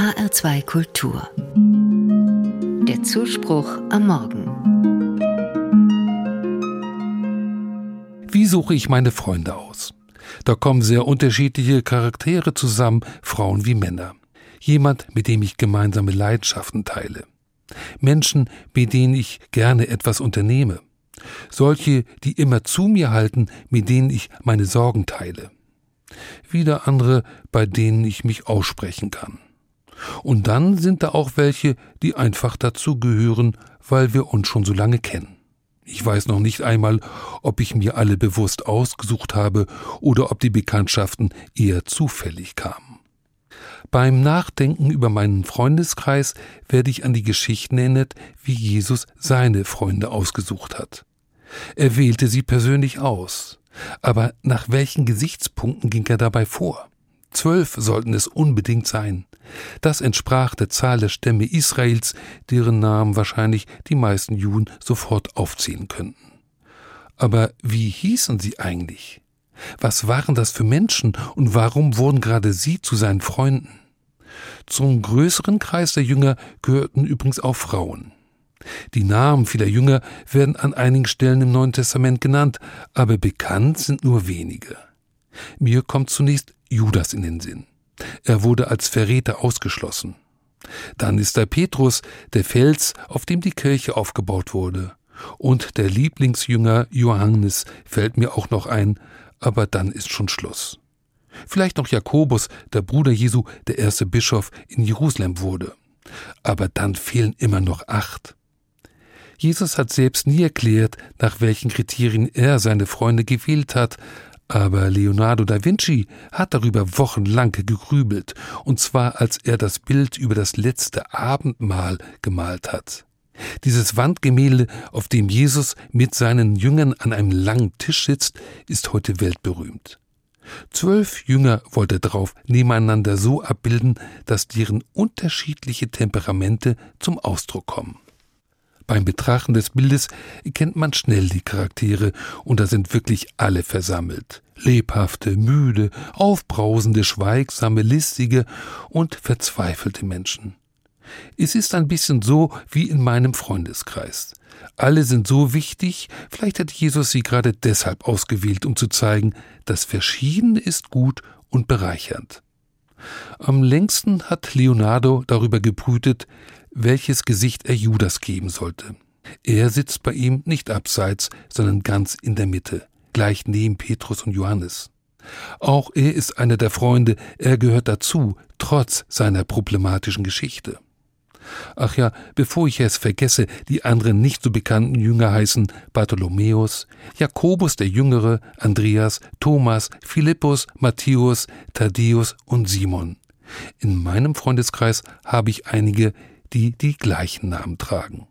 HR2 Kultur. Der Zuspruch am Morgen. Wie suche ich meine Freunde aus? Da kommen sehr unterschiedliche Charaktere zusammen, Frauen wie Männer. Jemand, mit dem ich gemeinsame Leidenschaften teile. Menschen, mit denen ich gerne etwas unternehme. Solche, die immer zu mir halten, mit denen ich meine Sorgen teile. Wieder andere, bei denen ich mich aussprechen kann. Und dann sind da auch welche, die einfach dazu gehören, weil wir uns schon so lange kennen. Ich weiß noch nicht einmal, ob ich mir alle bewusst ausgesucht habe oder ob die Bekanntschaften eher zufällig kamen. Beim Nachdenken über meinen Freundeskreis werde ich an die Geschichten erinnert, wie Jesus seine Freunde ausgesucht hat. Er wählte sie persönlich aus. Aber nach welchen Gesichtspunkten ging er dabei vor? Zwölf sollten es unbedingt sein. Das entsprach der Zahl der Stämme Israels, deren Namen wahrscheinlich die meisten Juden sofort aufzählen könnten. Aber wie hießen sie eigentlich? Was waren das für Menschen und warum wurden gerade sie zu seinen Freunden? Zum größeren Kreis der Jünger gehörten übrigens auch Frauen. Die Namen vieler Jünger werden an einigen Stellen im Neuen Testament genannt, aber bekannt sind nur wenige. Mir kommt zunächst Judas in den Sinn. Er wurde als Verräter ausgeschlossen. Dann ist da Petrus, der Fels, auf dem die Kirche aufgebaut wurde. Und der Lieblingsjünger Johannes fällt mir auch noch ein, aber dann ist schon Schluss. Vielleicht noch Jakobus, der Bruder Jesu, der erste Bischof in Jerusalem wurde. Aber dann fehlen immer noch acht. Jesus hat selbst nie erklärt, nach welchen Kriterien er seine Freunde gewählt hat, aber Leonardo da Vinci hat darüber wochenlang gegrübelt, und zwar als er das Bild über das letzte Abendmahl gemalt hat. Dieses Wandgemälde, auf dem Jesus mit seinen Jüngern an einem langen Tisch sitzt, ist heute weltberühmt. Zwölf Jünger wollte er darauf nebeneinander so abbilden, dass deren unterschiedliche Temperamente zum Ausdruck kommen. Beim Betrachten des Bildes erkennt man schnell die Charaktere, und da sind wirklich alle versammelt. Lebhafte, müde, aufbrausende, schweigsame, listige und verzweifelte Menschen. Es ist ein bisschen so wie in meinem Freundeskreis. Alle sind so wichtig, vielleicht hat Jesus sie gerade deshalb ausgewählt, um zu zeigen, das Verschiedene ist gut und bereichernd. Am längsten hat Leonardo darüber gebrütet, welches Gesicht er Judas geben sollte. Er sitzt bei ihm nicht abseits, sondern ganz in der Mitte, gleich neben Petrus und Johannes. Auch er ist einer der Freunde, er gehört dazu, trotz seiner problematischen Geschichte. Ach ja, bevor ich es vergesse, die anderen nicht so bekannten Jünger heißen Bartholomäus, Jakobus der Jüngere, Andreas, Thomas, Philippus, Matthäus, Thaddäus und Simon. In meinem Freundeskreis habe ich einige, die die gleichen Namen tragen.